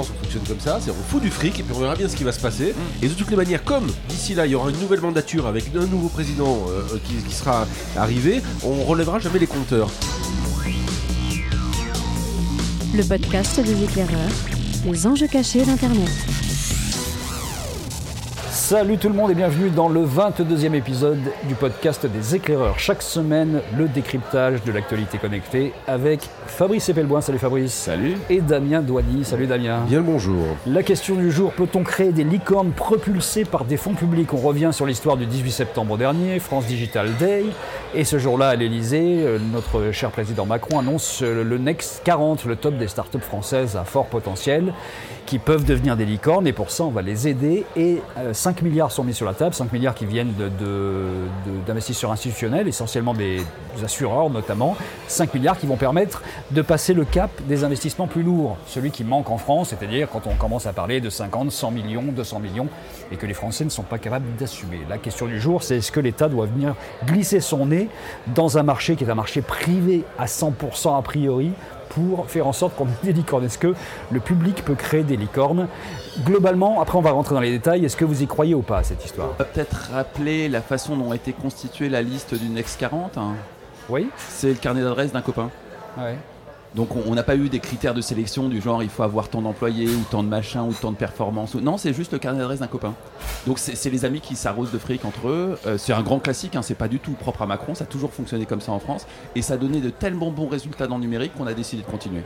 On fonctionne comme ça, c'est on fout du fric et puis on verra bien ce qui va se passer. Et de toutes les manières, comme d'ici là, il y aura une nouvelle mandature avec un nouveau président euh, qui, qui sera arrivé, on relèvera jamais les compteurs. Le podcast des éclaireurs, les enjeux cachés d'Internet. Salut tout le monde et bienvenue dans le 22e épisode du podcast des éclaireurs. Chaque semaine, le décryptage de l'actualité connectée avec Fabrice Epelboin. Salut Fabrice. Salut. Et Damien Douany. Salut Damien. Bien le bonjour. La question du jour, peut-on créer des licornes propulsées par des fonds publics? On revient sur l'histoire du 18 septembre dernier, France Digital Day. Et ce jour-là, à l'Elysée, euh, notre cher président Macron annonce euh, le Next 40, le top des startups françaises à fort potentiel, qui peuvent devenir des licornes. Et pour ça, on va les aider. Et euh, 5 milliards sont mis sur la table, 5 milliards qui viennent d'investisseurs institutionnels, essentiellement des, des assureurs notamment. 5 milliards qui vont permettre de passer le cap des investissements plus lourds, celui qui manque en France, c'est-à-dire quand on commence à parler de 50, 100 millions, 200 millions, et que les Français ne sont pas capables d'assumer. La question du jour, c'est est-ce que l'État doit venir glisser son nez dans un marché qui est un marché privé à 100% a priori pour faire en sorte qu'on ait des licornes Est-ce que le public peut créer des licornes Globalement, après on va rentrer dans les détails, est-ce que vous y croyez ou pas à cette histoire On va peut-être rappeler la façon dont a été constituée la liste du Next 40. hein. Oui C'est le carnet d'adresse d'un copain. Ouais. Donc on n'a pas eu des critères de sélection du genre il faut avoir tant d'employés ou tant de machin ou tant de performance. ou- Non, c'est juste le carnet d'adresse d'un copain. Donc c'est c'est les amis qui s'arrosent de fric entre eux. Euh, c'est un grand classique, hein, c'est pas du tout propre à Macron, ça a toujours fonctionné comme ça en France. Et ça a donné de tellement bons résultats dans le numérique qu'on a décidé de continuer.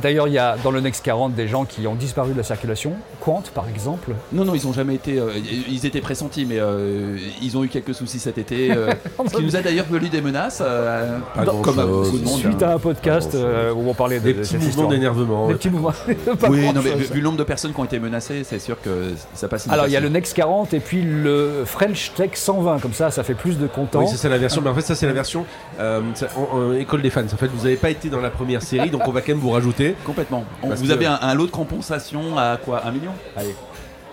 D'ailleurs, il y a dans le Next 40 des gens qui ont disparu de la circulation. Quant, par exemple. Non, non, ils ont jamais été. euh, ils étaient pressentis, mais euh, ils ont eu quelques soucis cet été. euh, ce qui nous a d'ailleurs valu des menaces. euh, Pas dans- comme à beaucoup de monde. Suite à un podcast euh, où on parlait de, Des de petits mouvements d'énervement. Des petits mouvements. Oui, non, mais vu, le nombre de personnes qui ont été menacées, c'est sûr que ça passe. Alors, il y a le. Next 40 et puis le French Tech 120. Comme ça, ça fait plus de contents. Oui, ça c'est la version, mais en fait ça c'est la version euh, ça- en- en école des fans. En fait, vous n'avez pas été dans la première série, donc on va quand même vous rajouter. Complètement. On- vous que- avez un, un lot de compensation à quoi? Un million? Allez.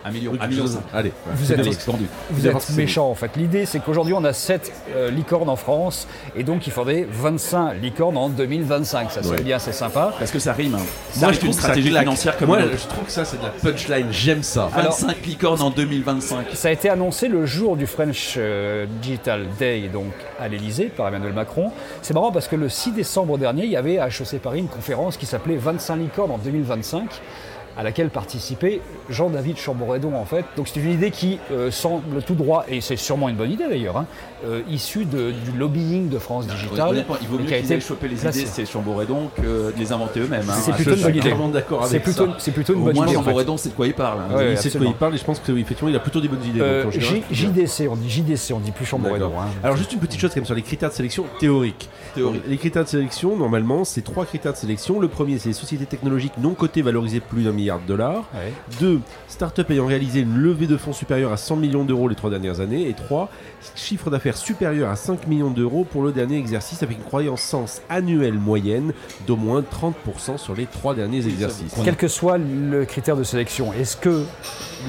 Un million. Un million cinq. Allez. Vous C'est êtes- des vendu. Vous Bien, êtes c'est méchant en fait. L'idée c'est qu'aujourd'hui on a 7 licornes en France et donc il faudrait 25 licornes en 2025. Ça serait Ouais. bien, c'est sympa. Parce que ça rime. hein. Moi, Ça je une trouve que ça stratégie financière comme Moi, je trouve que ça c'est de la punchline. J'aime ça. Alors- 25 licornes en 2025. Ça a été annoncé le jour du French euh, Digital Day donc à l'Elysée par Emmanuel Macron. C'est marrant parce que le 6 décembre dernier, il y avait à HEC Paris une conférence qui s'appelait 25 licornes en 2025 à laquelle participait Jean-David Chamboredon en fait. Donc c'est une idée qui euh, semble tout droit, et c'est sûrement une bonne idée d'ailleurs, hein, euh, issue de- du lobbying de France Digital. Il vaut mieux qu'ils été choper les placée. idées, c'est Chamboredon, que de les inventer eux-mêmes. hein. C'est Ah, plutôt je une bonne idée. C'est plutôt, c'est plutôt une bonne idée. Chamboredon sait de quoi il parle. hein. Ouais, il sait de quoi il parle et je pense qu'effectivement il a plutôt des bonnes idées. Euh, J- c'est. JDC, on dit JDC, on dit plus Chamboredon. Hein. Alors juste une petite chose quand même sur les critères de sélection théoriques. Théorique. Les critères de sélection, normalement, c'est trois critères de sélection. Le premier, c'est les sociétés technologiques non cotées valorisées plus d'un milliard de dollars. Ouais. Deux, start-up ayant réalisé une levée de fonds supérieure à 100 millions d'euros les trois dernières années. Et trois, chiffre d'affaires supérieur à 5 millions d'euros pour le dernier exercice avec une croissance annuelle moyenne d'au moins 30% sur les trois derniers exercices. Quel que soit le critère de sélection, est-ce que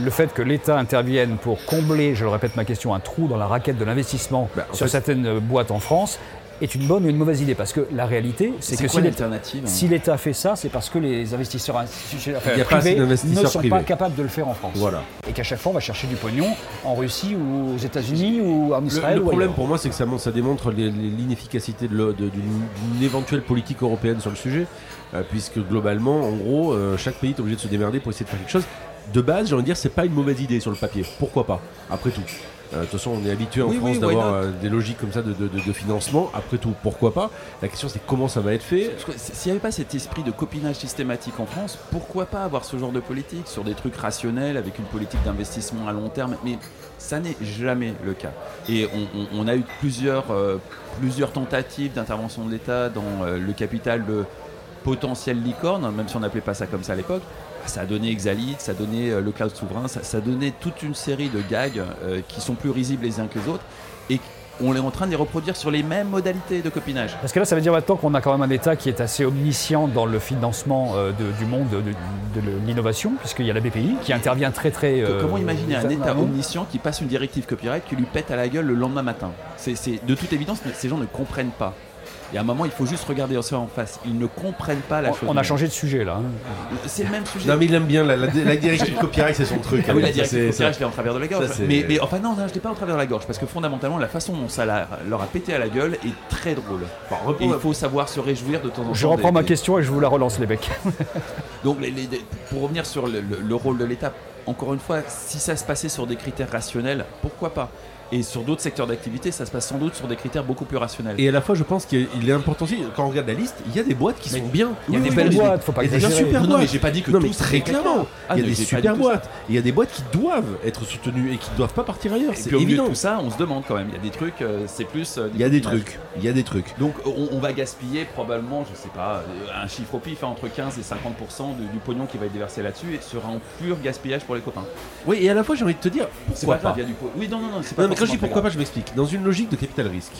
le fait que l'État intervienne pour combler, je le répète ma question, un trou dans la raquette de l'investissement Bah, sur fait- certaines boîtes en France est une bonne ou une mauvaise idée Parce que la réalité, c'est que quoi si l'État l'alternative hein si l'État fait ça, c'est parce que les investisseurs institutionnels enfin, assez privés ne sont privés. pas capables de le faire en France. Voilà. Et qu'à chaque fois, on va chercher du pognon en Russie ou aux États-Unis ou en Israël. le ou problème pour moi, c'est que ça, montre- ça démontre les- les- l'inefficacité de le- de- d'une d'une éventuelle politique européenne sur le sujet, euh, puisque globalement, en gros, euh, chaque pays est obligé de se démerder pour essayer de faire quelque chose. De base, j'ai envie de dire, c'est pas une mauvaise idée sur le papier. Pourquoi pas? Après tout. Euh, De toute façon, on est habitué en Oui, France oui, d'avoir euh, des logiques comme ça de, de- de- de financement. Après tout, pourquoi pas? La question, c'est comment ça va être fait. S'il n'y avait pas cet esprit de copinage systématique en France, pourquoi pas avoir ce genre de politique sur des trucs rationnels avec une politique d'investissement à long terme? Mais ça n'est jamais le cas. Et on, on- on a eu plusieurs, euh, plusieurs tentatives d'intervention de l'État dans euh, le capital de potentiel licorne, même si on n'appelait pas ça comme ça à l'époque. Ça a donné Exalit, ça a donné euh, le cloud souverain, ça, ça a donné toute une série de gags euh, qui sont plus risibles les uns que les autres. Et on est en train de les reproduire sur les mêmes modalités de copinage. Parce que là, ça veut dire maintenant qu'on a quand même un État qui est assez omniscient dans le financement euh, de- du monde de, de- de l'innovation, puisqu'il y a la BPI qui intervient très très. euh, Comment imaginer un État omniscient qui passe une directive copyright qui lui pète à la gueule le lendemain matin? C'est c'est- de toute évidence, ces gens ne comprennent pas. Et à un moment, il faut juste regarder ça en face. Ils ne comprennent pas la On, chose. on a changé de sujet là. hein. C'est le même sujet. Non, mais il aime bien la, la, la directive copyright, c'est son truc. Ah oui, la Ça, directive c'est- copyright, je l'ai en travers de la gorge. ça, c'est- mais, mais enfin, non, non, je l'ai pas en travers de la gorge. Parce que fondamentalement, la façon dont ça la- leur a pété à la gueule est très drôle. Et il faut savoir se réjouir de temps en temps. Je reprends des- ma des- question et je vous la relance les becs. Donc, les- les- les- pour revenir sur le, le- le rôle de l'État, encore une fois, si ça se passait sur des critères rationnels, pourquoi pas? Et sur d'autres secteurs d'activité, ça se passe sans doute sur des critères beaucoup plus rationnels. Et à la fois, je pense qu'il est important aussi, quand on regarde la liste, il y a des boîtes qui Mais- sont bien. Il y a Oui, des belles boîtes, faut pas Il y a des super boîtes. mais j'ai pas dit que non, tous très clairement. Ah, il y a des super tout boîtes. Il y a des boîtes qui doivent être soutenues et qui ne doivent pas partir ailleurs. Et C'est puis au milieu évident. de tout ça, on se demande quand même. Il y a des trucs, euh, c'est plus. euh, Il y a des trucs. Il y a des trucs. Donc on, va gaspiller probablement, je sais pas, euh, un chiffre au pif, hein, entre 15 et 50% de- du pognon qui va être déversé là-dessus sera en pur gaspillage pour les copains. Oui, et à la fois, j'ai envie de te dire, C'est pas grave, il y a du Oui, non, non, non, c'est pas quand je forcément dis pourquoi pas, je m'explique. Dans une logique de capital risque,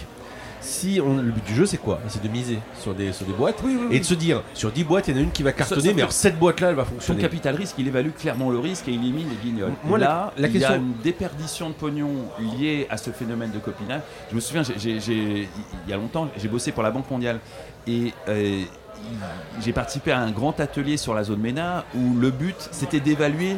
si on, le but du jeu, c'est quoi? C'est de miser sur des, sur des boîtes et de se dire, sur 10 boîtes, il y en a une qui va cartonner, mais alors cette boîte-là, elle va Son fonctionner. capital risque, il évalue clairement le risque et il élimine les guignols. Moi, Là, la il y a question- une déperdition de pognon liée à ce phénomène de copinage. Je me souviens, il y a longtemps, j'ai bossé pour la Banque mondiale et euh, j'ai participé à un grand atelier sur la zone MENA où le but, c'était d'évaluer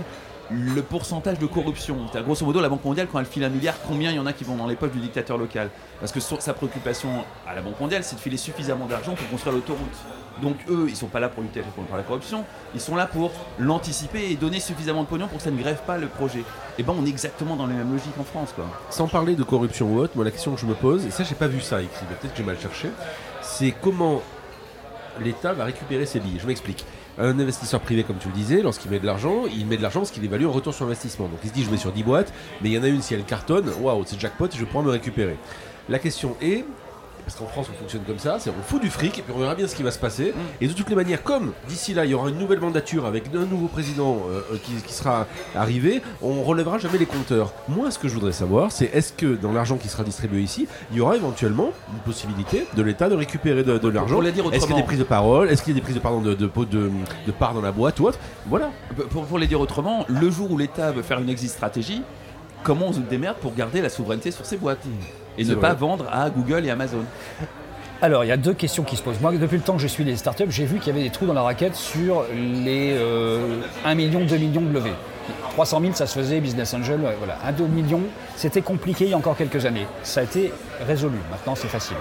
le pourcentage de corruption. C'est-à-dire, grosso modo, la Banque mondiale, quand elle file un milliard, combien il y en a qui vont dans les poches du dictateur local Parce que sa préoccupation à la Banque mondiale, c'est de filer suffisamment d'argent pour construire l'autoroute. Donc eux, ils sont pas là pour lutter contre la corruption, ils sont là pour l'anticiper et donner suffisamment de pognon pour que ça ne grève pas le projet. Et ben on est exactement dans la même logique en France quoi. Sans parler de corruption ou autre, moi la question que je me pose, et ça j'ai pas vu ça écrit, peut-être que j'ai mal cherché, c'est comment l'État va récupérer ses billes. Je m'explique. Un investisseur privé, comme tu le disais, lorsqu'il met de l'argent, il met de l'argent parce qu'il évalue un retour sur investissement. Donc il se dit, je mets sur 10 boîtes, mais il y en a une, si elle cartonne, waouh, c'est jackpot, je pourrais me récupérer. La question est, parce qu'en France on fonctionne comme ça, c'est on fout du fric et puis on verra bien ce qui va se passer. Et de toutes les manières, comme d'ici là il y aura une nouvelle mandature avec un nouveau président euh, euh, qui, qui sera arrivé, on relèvera jamais les compteurs. Moi ce que je voudrais savoir, c'est est-ce que dans l'argent qui sera distribué ici, il y aura éventuellement une possibilité de l'État de récupérer de, de l'argent? Est-ce qu'il y a des prises de parole? Est-ce qu'il y a des prises de, pardon, de, de, de, de, de part dans la boîte ou autre? Voilà. Pour, pour les dire autrement, le jour où l'État veut faire une exit stratégie, comment on se démerde pour garder la souveraineté sur ses boîtes? Et ne vrai. pas vendre à Google et Amazon Alors, il y a deux questions qui se posent. Moi, depuis le temps que je suis les startups, j'ai vu qu'il y avait des trous dans la raquette sur les euh, 1 million, 2 millions de levées. 300 000, ça se faisait, Business Angel, voilà. 1, 2 millions, c'était compliqué il y a encore quelques années. Ça a été résolu, maintenant c'est facile.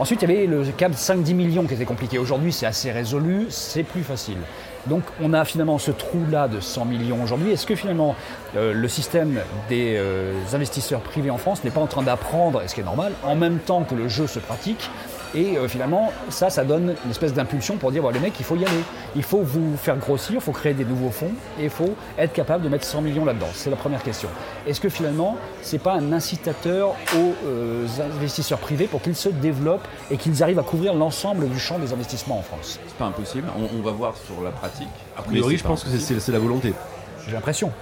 Ensuite, il y avait le cap 5-10 millions qui était compliqué. Aujourd'hui, c'est assez résolu, c'est plus facile. Donc, on a finalement ce trou-là de 100 millions aujourd'hui. Est-ce que finalement, euh, le système des euh, investisseurs privés en France n'est pas en train d'apprendre, et ce qui est normal, en même temps que le jeu se pratique et euh, finalement, ça, ça donne une espèce d'impulsion pour dire, bon, les mecs, il faut y aller. Il faut vous faire grossir, il faut créer des nouveaux fonds et il faut être capable de mettre 100 millions là-dedans. C'est la première question. Est-ce que finalement, c'est pas un incitateur aux euh, investisseurs privés pour qu'ils se développent et qu'ils arrivent à couvrir l'ensemble du champ des investissements en France? C'est pas impossible, on, on va voir sur la pratique. A priori, je pense que c'est la volonté. J'ai l'impression.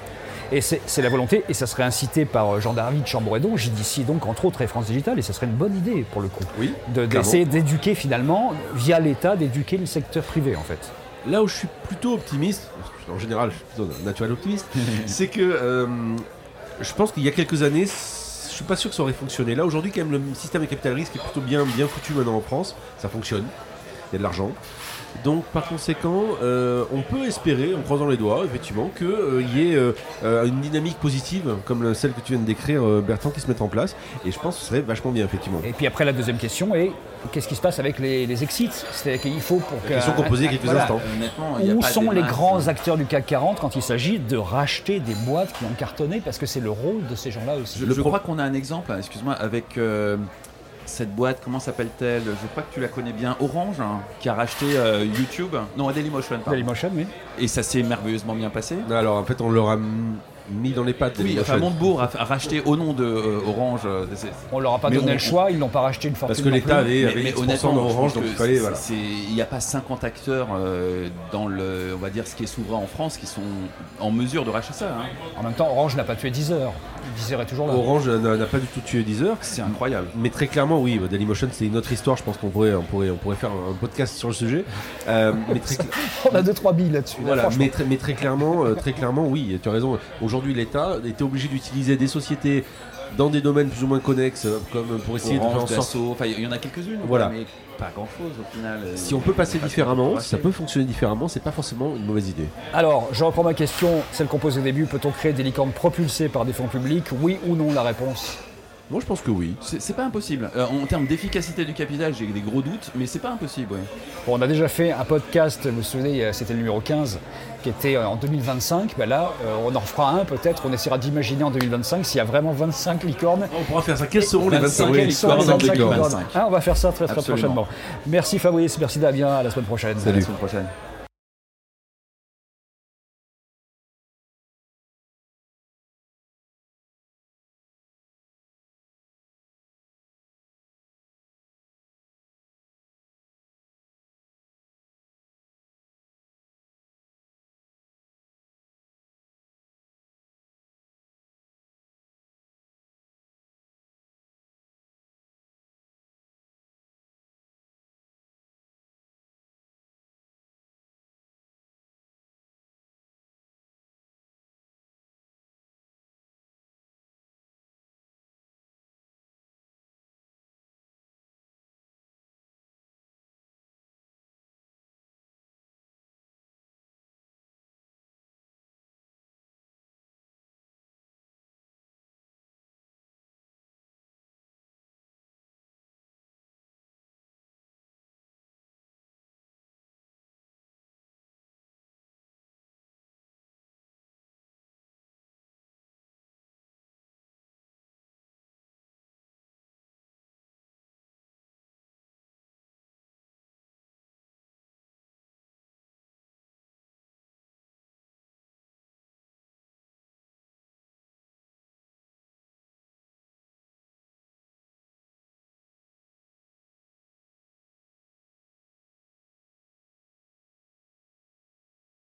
Et c'est la volonté, et ça serait incité par euh, Jean-David Chamboredon, d'ici donc entre autres et France Digital, et ça serait une bonne idée pour le coup. Oui, De- D'essayer d'éduquer finalement, via l'État, d'éduquer le secteur privé en fait. Là où je suis plutôt optimiste, en général, je suis plutôt naturel optimiste, c'est que euh, je pense qu'il y a quelques années, je suis pas sûr que ça aurait fonctionné. Là aujourd'hui, quand même, le système de capital risque est plutôt bien, bien foutu maintenant en France. Ça fonctionne. Il y a de l'argent. Donc par conséquent, euh, on peut espérer, en croisant les doigts, effectivement, qu'il y ait euh, euh, une dynamique positive, comme celle que tu viens de décrire, euh, Bertrand, qui se mette en place. Et je pense que ce serait vachement bien, effectivement. Et puis après la deuxième question est qu'est-ce qui se passe avec les, les exits? C'est-à-dire qu'il faut pour que. question qu'on posait il y a quelques voilà. instants. Y a Où pas sont les grands acteurs du CAC 40 quand il s'agit de racheter des boîtes qui ont cartonné? Parce que c'est le rôle de ces gens-là aussi. Je, crois qu'on a un exemple, hein, excuse-moi, avec euh, cette boîte, comment s'appelle-t-elle Je crois que tu la connais bien, Orange, hein, qui a racheté euh, YouTube. Non, Dailymotion, pardon. Dailymotion, oui. Et ça s'est merveilleusement bien passé. Alors en fait, on leur a mis dans les pattes. Oui, enfin Montebourg a, a racheté au nom de euh, Orange. euh, c'est- On leur a pas Mais donné on- le choix, ils n'ont pas racheté une fortune. Parce que l'État avait, avait 10% honnêtement, d'Orange, donc il fallait. c'est- Voilà. c'est- Il n'y a pas 50 acteurs euh, dans le, on va dire, ce qui est souverain en France qui sont en mesure de racheter ça. hein. En même temps, Orange n'a pas tué Deezer. Deezer est toujours là. Orange n'a n'a pas du tout tué Deezer. C'est incroyable. Mais très clairement, oui, Dailymotion, c'est une autre histoire. Je pense qu'on pourrait, on pourrait, on pourrait faire un podcast sur le sujet. Euh, mais, très, On a deux trois billes là-dessus. voilà, mais, très, mais très clairement, euh, très clairement, oui, tu as raison. Aujourd'hui, l'État était obligé d'utiliser des sociétés dans des domaines plus ou moins connexes, euh, comme pour essayer de faire en sorte. Il y en a quelques-unes. Voilà. Mais pas grand chose au final. euh, Si on peut passer différemment, si ça peut peut fonctionner différemment, c'est pas forcément une mauvaise idée. Alors, je reprends ma question, celle qu'on posait au début. Peut-on créer des licornes propulsées par des fonds publics? Oui ou non la réponse Moi, je pense que oui. C'est pas impossible. Euh, en termes d'efficacité du capital, j'ai des gros doutes, mais c'est pas impossible. ouais. Bon, on a déjà fait un podcast, vous vous souvenez, euh, c'était le numéro 15, qui était euh, en 2025. Ben là, euh, on en refera un peut-être. On essaiera d'imaginer en 2025 s'il y a vraiment 25 licornes. On pourra faire ça. Quels seront les 25 25 Quelles oui, sont les licornes, 25 licornes. licornes 25. Hein, On va faire ça très très Absolument. prochainement. Merci Fabrice, merci Damien, à la semaine prochaine. À la semaine prochaine.